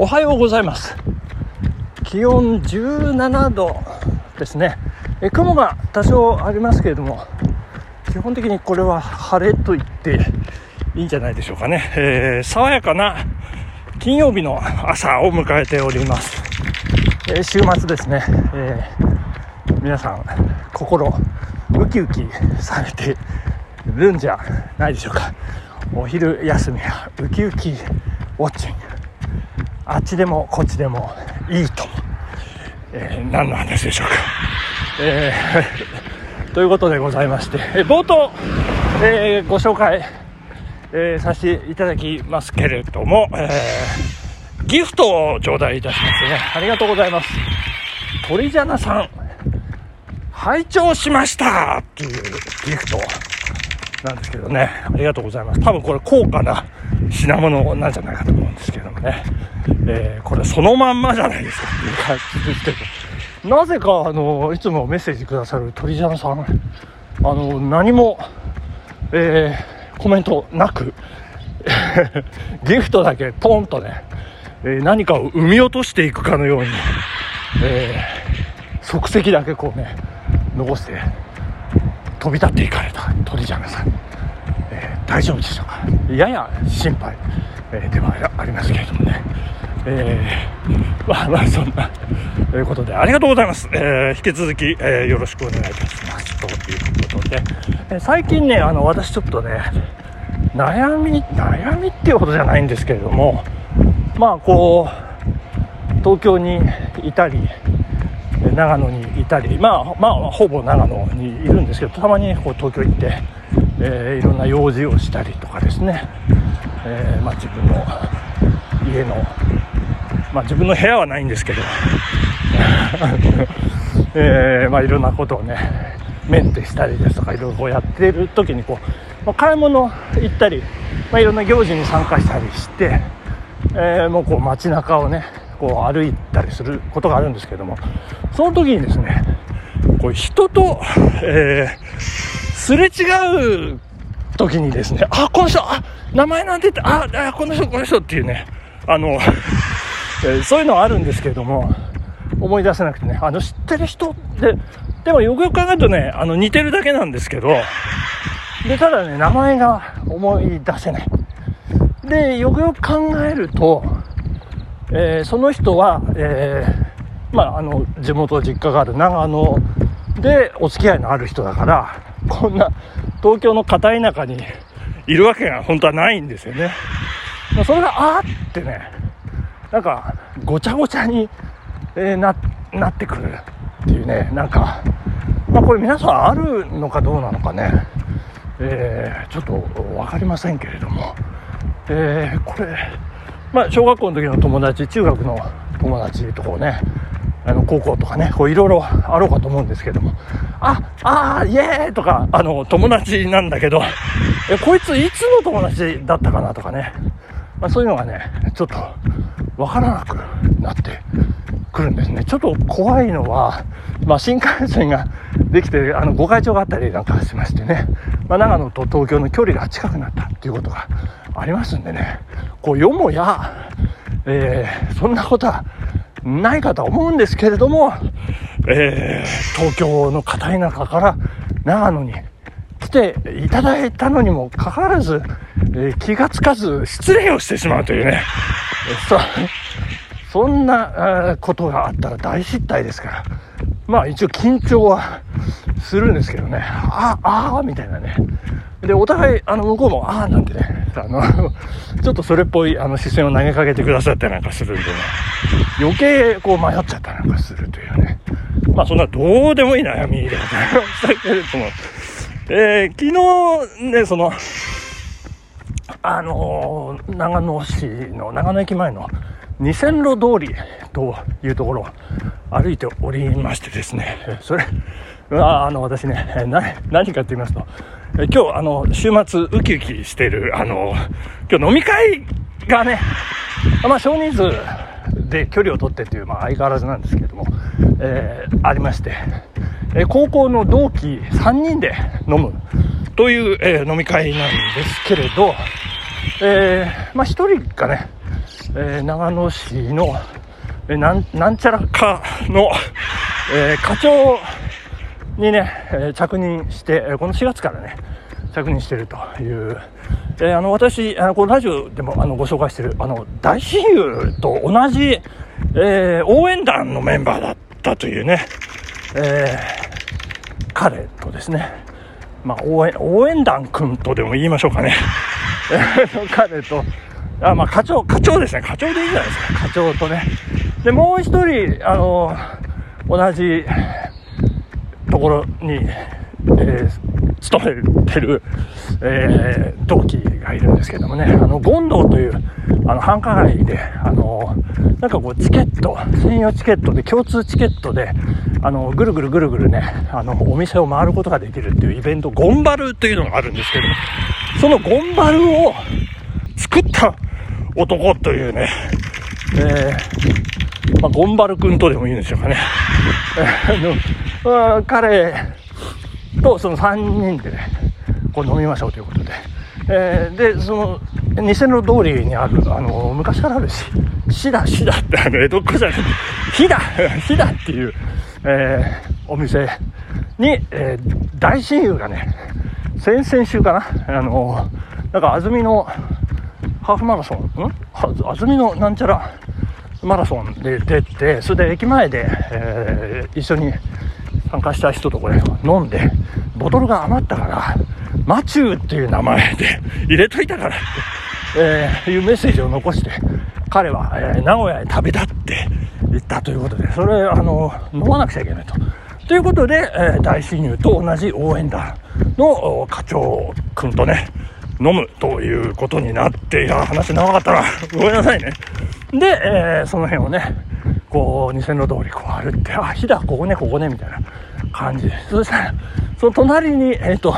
おはようございます。気温17度ですね。え雲が多少ありますけれども基本的にこれは晴れと言っていいんじゃないでしょうかね、えー、爽やかな金曜日の朝を迎えております、えー、週末ですね、えー、皆さん心ウキウキされてるんじゃないでしょうか。お昼休みはウキウキウォッチング。あっちでもこっちでもいいと、えー、何の話でしょうか、えー、ということでございまして、え冒頭、えー、ご紹介、えー、させていただきますけれども、えー、ギフトを頂戴いたしますね。ありがとうございます。鳥ジャナさん拝聴しましたっていうギフトなんですけどね。ありがとうございます。多分これ高価な品物なんじゃないかと思うんですけどもね。えー、これそのまんまじゃないですか っていう感じですけど。なぜか、あの、いつもメッセージくださる鳥ジャンさん、あの、何も、えー、コメントなく、ギフトだけポンとね、えー、何かを生み落としていくかのように、えー、足跡だけこうね、残して、飛び立っていかれた鳥ジャムさん、えー、大丈夫でしょうか。やや心配、えー、ではありますけれどもね、えー、まあまあそんなということでありがとうございます、え引き続き、えよろしくお願いいたします。ということで、え最近ねあの私ちょっとね悩み悩みっていうほどじゃないんですけれども。まあこう東京にいたり長野にいたり、まあ、まあ、ほぼ長野にいるんですけど、たまにこう東京行って、えー、いろんな用事をしたりとかですね、えー、まあ、自分の家の、まあ、自分の部屋はないんですけど、えー、まあ、いろんなことをね、メンテしたりですとか、いろいろこうやってる時にこう、まあ、買い物行ったり、まあ、いろんな行事に参加したりして、えー、もうこう街中をね、こう歩いたりすることがあるんですけどもその時にですねこう人と、えー、すれ違う時にですねあこの人あ名前なんて言ってああこの人この人っていうねあの、えー、そういうのはあるんですけれども思い出せなくてねあの知ってる人ででもよくよく考えるとねあの似てるだけなんですけどでただね名前が思い出せない。でよくよく考えるとえー、その人は、えー、まあ、あの地元実家がある長野でお付き合いのある人だからこんな東京の片田舎にいるわけが本当はないんですよね。それがあってねなんかごちゃごちゃに、えー、ななってくるっていうねなんか、まあ、これ皆さんあるのかどうなのかね、えー、ちょっと分かりませんけれども、えー、これまあ、小学校の時の友達、中学の友達とかね、あの、高校とかね、こういろいろあろうかと思うんですけども、あ、あー、イエーイとか、あの、友達なんだけど、え、こいついつの友達だったかなとかね、まあ、そういうのがね、ちょっとわからなくなってくるんですね。ちょっと怖いのは、まあ、新幹線ができて、あの、ご会長があったりなんかしましてね、まあ、長野と東京の距離が近くなったっていうことがありますんでね、こう、よもや、えー、そんなことはないかとは思うんですけれども、えー、東京の片田舎から長野に来ていただいたのにもかかわらず、えー、気がつかず失礼をしてしまうというね、そそんなことがあったら大失態ですから、まあ一応緊張はするんですけどね、あ、ああ、みたいなね。で、お互い、あの、向こうも、ああ、なんてね、あの、ちょっとそれっぽい、あの、視線を投げかけてくださったりなんかするんでね、余計、こう、迷っちゃったりなんかするというね。まあ、そんな、どうでもいい悩みでございましたけれども、えー、昨日、ね、その、あの、長野市の、長野駅前の、二線路通りというところを歩いておりましてですね、それ、あの、私ね、何かって言いますと、今日、あの、週末、ウキウキしてる、あの、今日飲み会がね、まあ、少人数で距離を取ってっていう、まあ、相変わらずなんですけれども、えー、ありまして、え高校の同期3人で飲むという、えー、飲み会なんですけれど、えー、まあ、1人がね、えー、長野市の、えー、なんなんちゃらかの、えー、課長にね、え着任して、この4月からね、着任しているという、えー、あの私あのこのラジオでもあのご紹介しているあの大親友と同じ、えー、応援団のメンバーだったというね、えー、彼とですね、まあ、応援応援団君とでも言いましょうかね。彼と。あ、まあ、課長課長ですね。課長でいいじゃないですか。課長とね。でもう一人あの同じところに、えー勤めてる、えー、同期がいるんですけどもね、あの、権堂という、あの、繁華街で、あの、なんかこう、チケット、専用チケットで、共通チケットで、あの、ぐるぐるぐるぐるね、あの、お店を回ることができるっていうイベント、ゴンバルというのがあるんですけど、そのゴンバルを作った男というね、えー、まあ、ゴンバル君とでもいいんでしょうかね。彼、とその3人でねこう飲みましょうということで、えー、でその偽の通りにあるあの昔からあるしシダシダってあの江戸っ子じゃない。ヒダヒダっていう、えー、お店に、えー、大親友がね先々週かなあのなんか安曇のハーフマラソンん？安曇のなんちゃらマラソンで出てそれで駅前で、えー、一緒に参加した人とこれ飲んで、ボトルが余ったから、マチューっていう名前で入れといたからって、えー、いうメッセージを残して、彼は、えー、名古屋へ旅立って行ったということで、それ、あの、飲まなくちゃいけないと。ということで、えー、大親友と同じ応援団の課長くんとね、飲むということになって、いや、話長かったな。ごめんなさいね。で、えー、その辺をね、こう、二線路通りこう歩って、あ、火だ、ここね、ここね、みたいな感じで。そしたら、その隣に、えっ、ー、と、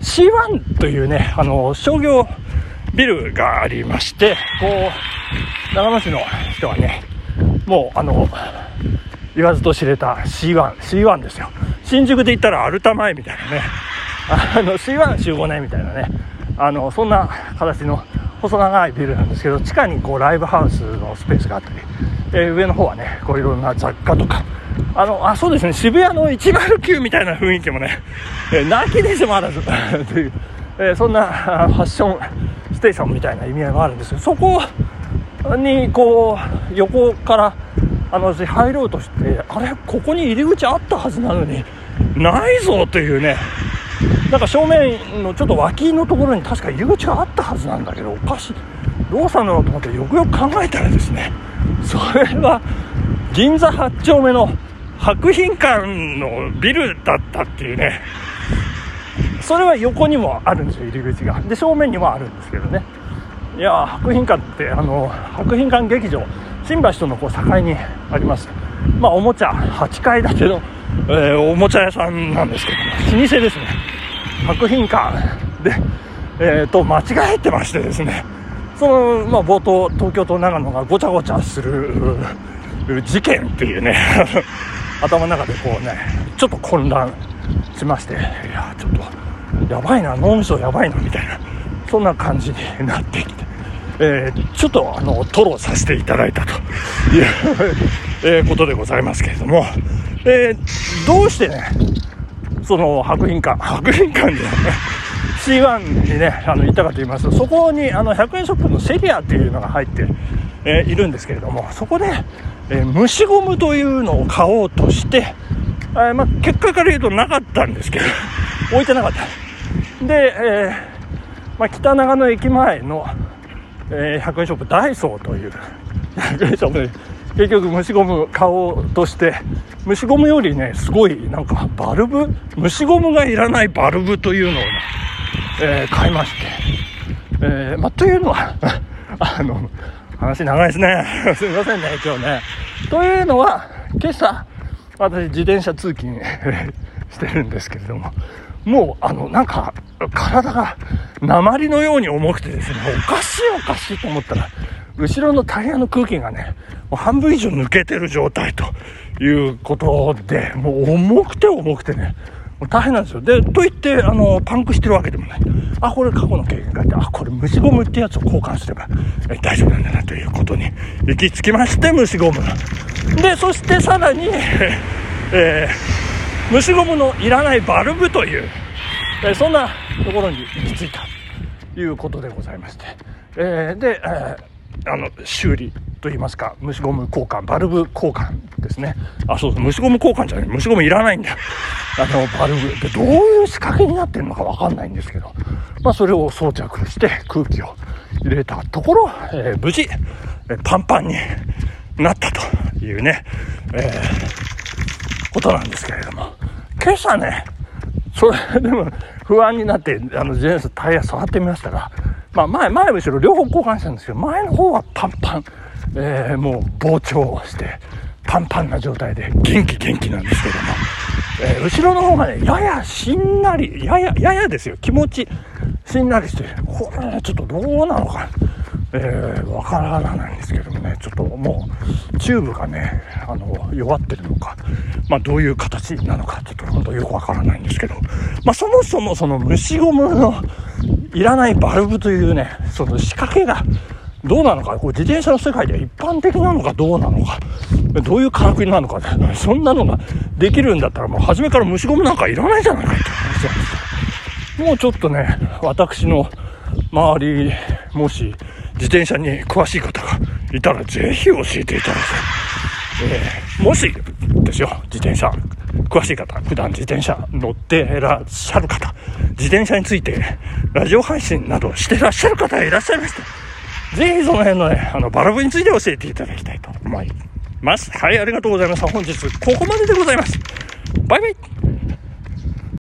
C1 というね、あの、商業ビルがありまして、こう、長野市の人はね、もう、あの、言わずと知れた C1、C1 ですよ。新宿で言ったらアルタ前みたいなね、あの、C1 集合ね、みたいなね、あの、そんな形の細長いビルなんですけど、地下にこう、ライブハウスのスペースがあったり、えー、上の方はね、こういろんな雑貨とか、あの、あ、そうですね、渋谷の109みたいな雰囲気もね、えー、泣きでしもあらずという、えー、そんなファッションステーションみたいな意味合いもあるんですけど、そこにこう、横から、あの、入ろうとして、あれ、ここに入り口あったはずなのに、ないぞというね、なんか正面のちょっと脇のところに確か入り口があったはずなんだけど、おかしい。どうしたんだろうと思ってよくよく考えたらですね、それは銀座8丁目の博品館のビルだったっていうね。それは横にもあるんですよ入り口が。で正面にもあるんですけどね。いや博品館ってあの博品館劇場新橋とのこう境にあります。まあおもちゃ8階建ての、えー、おもちゃ屋さんなんですけど老舗ですね。博品館。で、えー、と間違えてましてですね。その、まあ、冒頭東京と長野がごちゃごちゃする事件っていうね 頭の中でこうねちょっと混乱しましていやちょっとやばいな脳みそやばいなみたいなそんな感じになってきて、えー、ちょっとあの吐露させていただいたというえ、ことでございますけれども、えー、どうしてねその博品館 博品館で C1 にね、あの、行ったかと言いますと、そこに、あの、100円ショップのセリアっていうのが入って、えー、いるんですけれども、そこで、えー、虫ゴムというのを買おうとして、えー、まあ、結果から言うとなかったんですけど、置いてなかった。で、えー、まあ、北長野駅前の、え100円ショップダイソーという、100円ショップ、結局虫ゴム買おうとして、虫ゴムよりね、すごい、なんか、バルブ？虫ゴムがいらないバルブというのを、ね、えー、買いまして、えー、まあ、というのは あの、話長いですね。すみませんね、今日ね。というのは、今朝、私自転車通勤 してるんですけれども、もう、あの、なんか、体が鉛のように重くてですね、おかしいおかしいと思ったら、後ろのタイヤの空気がね、もう半分以上抜けてる状態ということで、もう重くて重くてね、う大変なんですよ。で、といって、あの、パンクしてるわけでもない。あ、これ過去の経験があって、あ、これ虫ゴムってやつを交換すれば、大丈夫なんだなということに行き着きまして、虫ゴム。で、そしてさらに、えー、虫ゴムのいらないバルブという、えー、そんなところに行き着いたということでございまして、えー、で、えあの修理といいますか虫ゴム交換バルブ交換ですね。あそうそう虫ゴム交換じゃない虫ゴムいらないんだよ。あのバルブでどういう仕掛けになってるのか分かんないんですけど、まあ、それを装着して空気を入れたところ、えー、無事、えパンパンになったというね、えー、ことなんですけれども。今朝ねそれでも不安になってあの自転車タイヤ触ってみましたがまあ前、前後ろ両方交換したんですけど、前の方はパンパン、えー、もう膨張して、パンパンな状態で元気元気なんですけども、えー、後ろの方がね、ややしんなり、やや、ややですよ、気持ちしんなりして、これね、ちょっとどうなのか、えー、わからないんですけどもね、ちょっともう、チューブがね、あの、弱ってるのか、まあどういう形なのか、ちょっと本当よくわからないんですけど、まあそもそもその虫ゴムのいらないバルブというね、その仕掛けがどうなのか、これ自転車の世界では一般的なのかどうなのか、どういうからくりなのか、そんなのができるんだったらもう初めから虫ゴムなんかいらないじゃないかって話なんですよ。もうちょっとね、私の周り、もし自転車に詳しい方がいたらぜひ教えていただきたい。えー、もしですよ、自転車詳しい方、普段自転車乗ってらっしゃる方、自転車についてラジオ配信などしてらっしゃる方がいらっしゃいました。ぜひその辺のね、あの、バルブについて教えていただきたいと思います。はい、ありがとうございました。本日ここまででございます。バイバイ